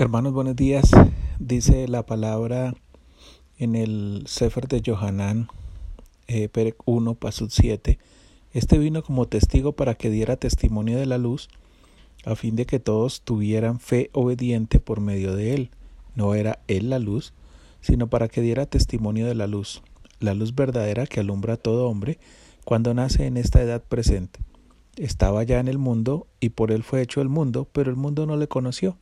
Hermanos, buenos días. Dice la palabra en el Sefer de Johanán, eh, 1, Pasud 7. Este vino como testigo para que diera testimonio de la luz, a fin de que todos tuvieran fe obediente por medio de él. No era él la luz, sino para que diera testimonio de la luz, la luz verdadera que alumbra a todo hombre cuando nace en esta edad presente. Estaba ya en el mundo y por él fue hecho el mundo, pero el mundo no le conoció.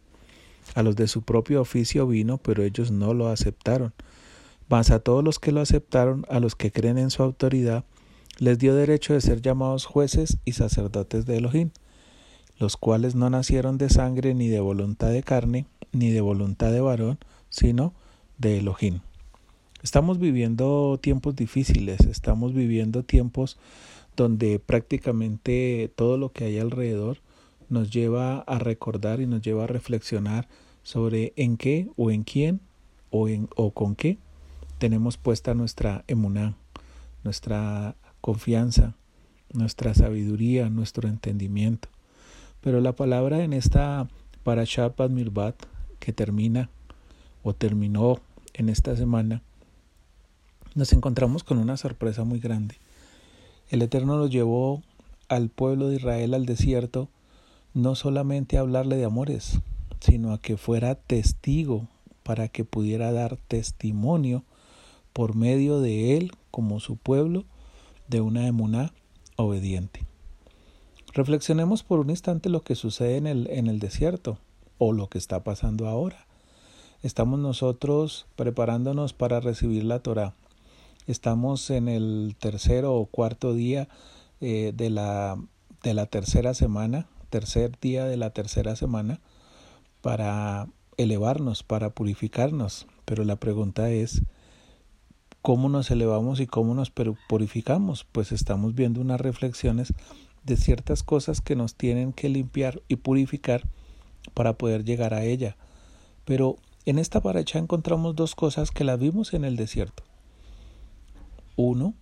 A los de su propio oficio vino, pero ellos no lo aceptaron. Mas a todos los que lo aceptaron, a los que creen en su autoridad, les dio derecho de ser llamados jueces y sacerdotes de Elohim, los cuales no nacieron de sangre ni de voluntad de carne, ni de voluntad de varón, sino de Elohim. Estamos viviendo tiempos difíciles, estamos viviendo tiempos donde prácticamente todo lo que hay alrededor nos lleva a recordar y nos lleva a reflexionar sobre en qué o en quién o, en, o con qué tenemos puesta nuestra emuná, nuestra confianza, nuestra sabiduría, nuestro entendimiento. Pero la palabra en esta Parashat Mirbat que termina o terminó en esta semana, nos encontramos con una sorpresa muy grande. El Eterno nos llevó al pueblo de Israel al desierto no solamente hablarle de amores, sino a que fuera testigo para que pudiera dar testimonio por medio de él como su pueblo de una emuná obediente. Reflexionemos por un instante lo que sucede en el, en el desierto o lo que está pasando ahora. Estamos nosotros preparándonos para recibir la Torah. Estamos en el tercero o cuarto día eh, de, la, de la tercera semana tercer día de la tercera semana para elevarnos, para purificarnos. Pero la pregunta es, ¿cómo nos elevamos y cómo nos purificamos? Pues estamos viendo unas reflexiones de ciertas cosas que nos tienen que limpiar y purificar para poder llegar a ella. Pero en esta paracha encontramos dos cosas que las vimos en el desierto. Uno,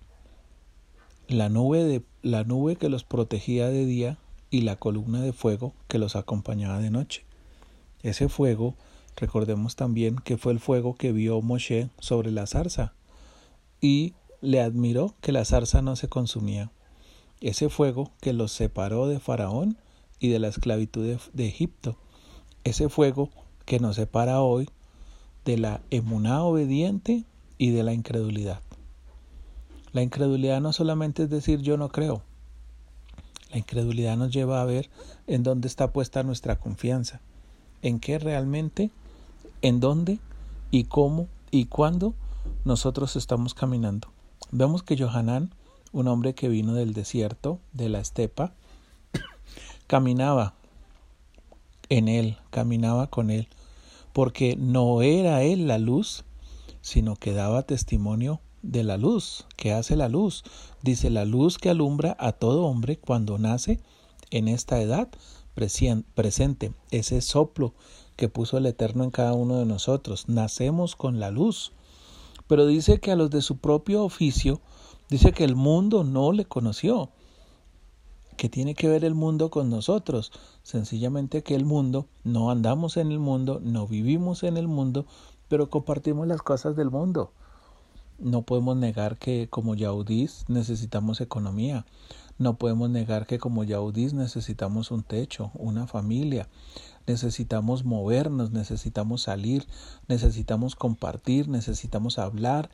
la nube, de, la nube que los protegía de día y la columna de fuego que los acompañaba de noche. Ese fuego, recordemos también que fue el fuego que vio Moshe sobre la zarza y le admiró que la zarza no se consumía. Ese fuego que los separó de Faraón y de la esclavitud de, Egipto. Ese fuego que nos separa hoy de la emuná obediente y de la incredulidad. La incredulidad no solamente es decir yo no creo, la incredulidad nos lleva a ver en dónde está puesta nuestra confianza, en qué realmente, en dónde y cómo y cuándo nosotros estamos caminando. Vemos que Johanán, un hombre que vino del desierto, de la estepa, caminaba en él, caminaba con él, porque no era él la luz, sino que daba testimonio de la luz, que hace la luz. Dice la luz que alumbra a todo hombre cuando nace en esta edad presente, ese soplo que puso el Eterno en cada uno de nosotros. Nacemos con la luz. Pero dice que a los de su propio oficio, dice que el mundo no le conoció. ¿Qué tiene que ver el mundo con nosotros? Sencillamente que el mundo, no andamos en el mundo, no vivimos en el mundo, pero compartimos las cosas del mundo. No podemos negar que como yaudís necesitamos economía. No podemos negar que como yaudís necesitamos un techo, una familia. Necesitamos movernos, necesitamos salir, necesitamos compartir, necesitamos hablar,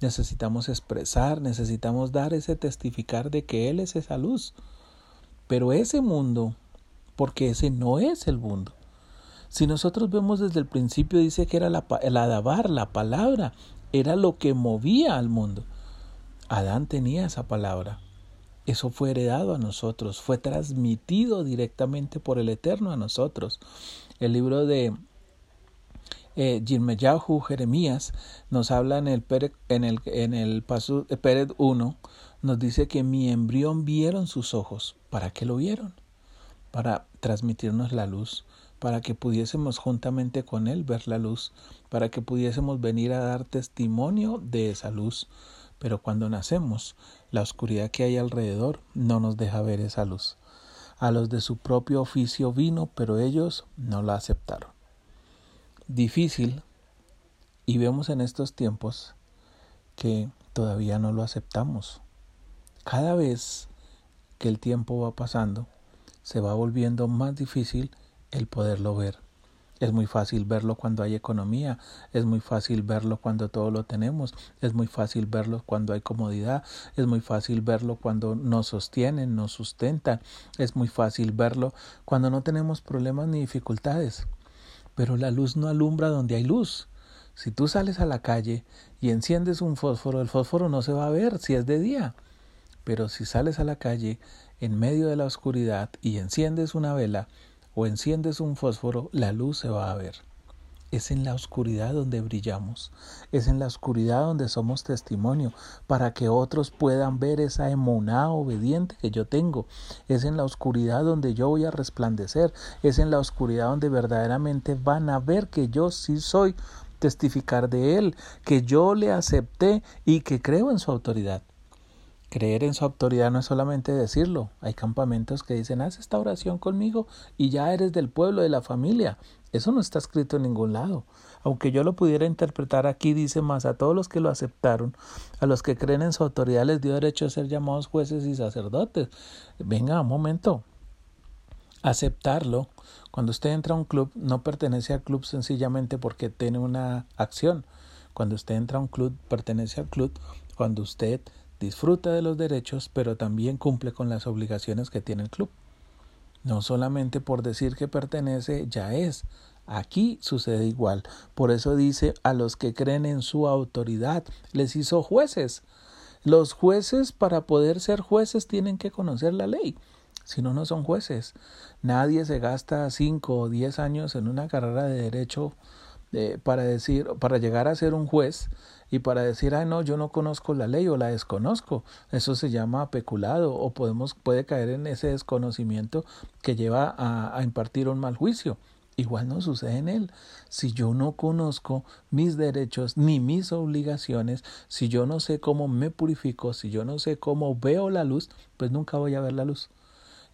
necesitamos expresar, necesitamos dar ese testificar de que Él es esa luz. Pero ese mundo, porque ese no es el mundo. Si nosotros vemos desde el principio, dice que era la, la dabar, la palabra, era lo que movía al mundo. Adán tenía esa palabra. Eso fue heredado a nosotros, fue transmitido directamente por el Eterno a nosotros. El libro de eh, Jeremías, nos habla en el, el, en el paso, 1, nos dice que mi embrión vieron sus ojos. ¿Para qué lo vieron? Para transmitirnos la luz para que pudiésemos juntamente con Él ver la luz, para que pudiésemos venir a dar testimonio de esa luz. Pero cuando nacemos, la oscuridad que hay alrededor no nos deja ver esa luz. A los de su propio oficio vino, pero ellos no la aceptaron. difícil y vemos en estos tiempos que todavía no lo aceptamos. Cada vez que el tiempo va pasando, se va volviendo más difícil el poderlo ver. Es muy fácil verlo cuando hay economía, es muy fácil verlo cuando todo lo tenemos, es muy fácil verlo cuando hay comodidad, es muy fácil verlo cuando nos sostienen, nos sustentan, es muy fácil verlo cuando no tenemos problemas ni dificultades. Pero la luz no alumbra donde hay luz. Si tú sales a la calle y enciendes un fósforo, el fósforo no se va a ver si es de día. Pero si sales a la calle en medio de la oscuridad y enciendes una vela, o enciendes un fósforo, la luz se va a ver. Es en la oscuridad donde brillamos, es en la oscuridad donde somos testimonio, para que otros puedan ver esa emuná obediente que yo tengo. Es en la oscuridad donde yo voy a resplandecer, es en la oscuridad donde verdaderamente van a ver que yo sí soy testificar de Él, que yo le acepté y que creo en su autoridad. Creer en su autoridad no es solamente decirlo. Hay campamentos que dicen, haz esta oración conmigo y ya eres del pueblo, de la familia. Eso no está escrito en ningún lado. Aunque yo lo pudiera interpretar aquí, dice más, a todos los que lo aceptaron, a los que creen en su autoridad les dio derecho a ser llamados jueces y sacerdotes. Venga, un momento. Aceptarlo. Cuando usted entra a un club, no pertenece al club sencillamente porque tiene una acción. Cuando usted entra a un club, pertenece al club cuando usted disfruta de los derechos, pero también cumple con las obligaciones que tiene el club. No solamente por decir que pertenece, ya es. Aquí sucede igual. Por eso dice a los que creen en su autoridad, les hizo jueces. Los jueces para poder ser jueces tienen que conocer la ley. Si no, no son jueces. Nadie se gasta cinco o diez años en una carrera de derecho eh, para decir, para llegar a ser un juez y para decir, ah, no, yo no conozco la ley o la desconozco. Eso se llama peculado o podemos, puede caer en ese desconocimiento que lleva a, a impartir un mal juicio. Igual no sucede en él. Si yo no conozco mis derechos ni mis obligaciones, si yo no sé cómo me purifico, si yo no sé cómo veo la luz, pues nunca voy a ver la luz.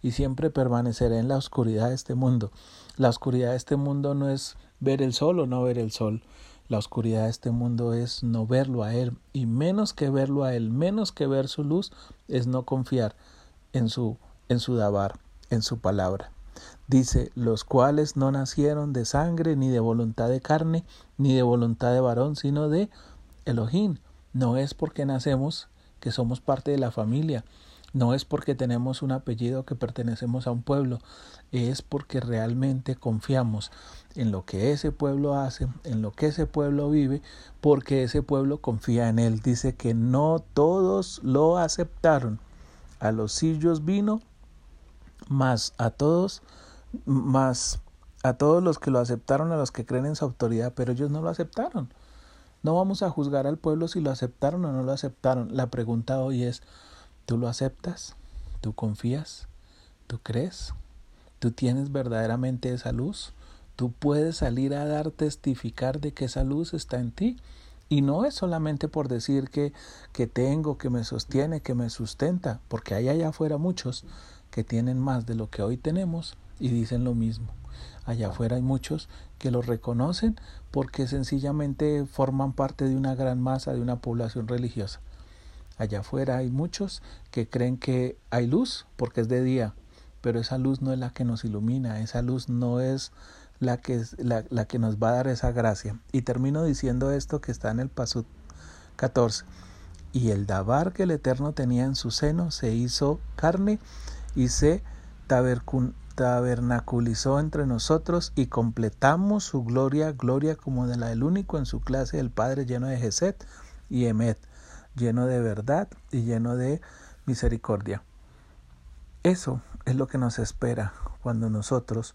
Y siempre permaneceré en la oscuridad de este mundo. La oscuridad de este mundo no es ver el sol o no ver el sol. La oscuridad de este mundo es no verlo a Él y menos que verlo a Él, menos que ver su luz, es no confiar en su, en su dabar, en su palabra. Dice, los cuales no nacieron de sangre, ni de voluntad de carne, ni de voluntad de varón, sino de Elohim. No es porque nacemos que somos parte de la familia, no es porque tenemos un apellido que pertenecemos a un pueblo, es porque realmente confiamos en lo que ese pueblo hace, en lo que ese pueblo vive, porque ese pueblo confía en él. Dice que no todos lo aceptaron. A los sillos vino, más a todos, más a todos los que lo aceptaron, a los que creen en su autoridad, pero ellos no lo aceptaron. No vamos a juzgar al pueblo si lo aceptaron o no lo aceptaron. La pregunta hoy es, ¿Tú lo aceptas? ¿Tú confías? ¿Tú crees? ¿Tú tienes verdaderamente esa luz? Tú puedes salir a dar testificar de que esa luz está en ti. Y no es solamente por decir que, que tengo, que me sostiene, que me sustenta, porque hay allá afuera muchos que tienen más de lo que hoy tenemos y dicen lo mismo. Allá afuera hay muchos que lo reconocen porque sencillamente forman parte de una gran masa de una población religiosa. Allá afuera hay muchos que creen que hay luz porque es de día, pero esa luz no es la que nos ilumina, esa luz no es la que, la, la que nos va a dar esa gracia. Y termino diciendo esto que está en el Pasut 14. Y el Dabar que el Eterno tenía en su seno se hizo carne y se tabernaculizó entre nosotros y completamos su gloria, gloria como de la del único en su clase, el Padre lleno de Geset y Emet lleno de verdad y lleno de misericordia. Eso es lo que nos espera cuando nosotros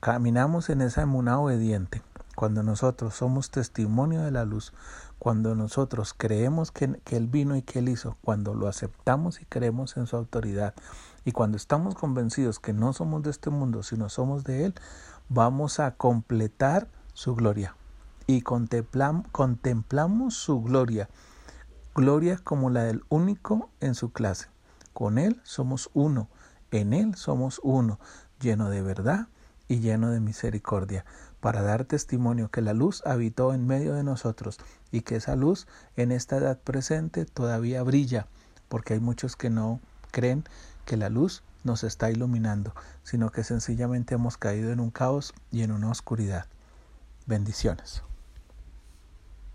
caminamos en esa emuná obediente, cuando nosotros somos testimonio de la luz, cuando nosotros creemos que, que, Él vino y que Él hizo, cuando lo aceptamos y creemos en su autoridad, y cuando estamos convencidos que no somos de este mundo, sino somos de Él, vamos a completar su gloria. Y contemplamos su gloria gloria como la del único en su clase. Con Él somos uno, en Él somos uno, lleno de verdad y lleno de misericordia, para dar testimonio que la luz habitó en medio de nosotros y que esa luz en esta edad presente todavía brilla, porque hay muchos que no creen que la luz nos está iluminando, sino que sencillamente hemos caído en un caos y en una oscuridad. Bendiciones.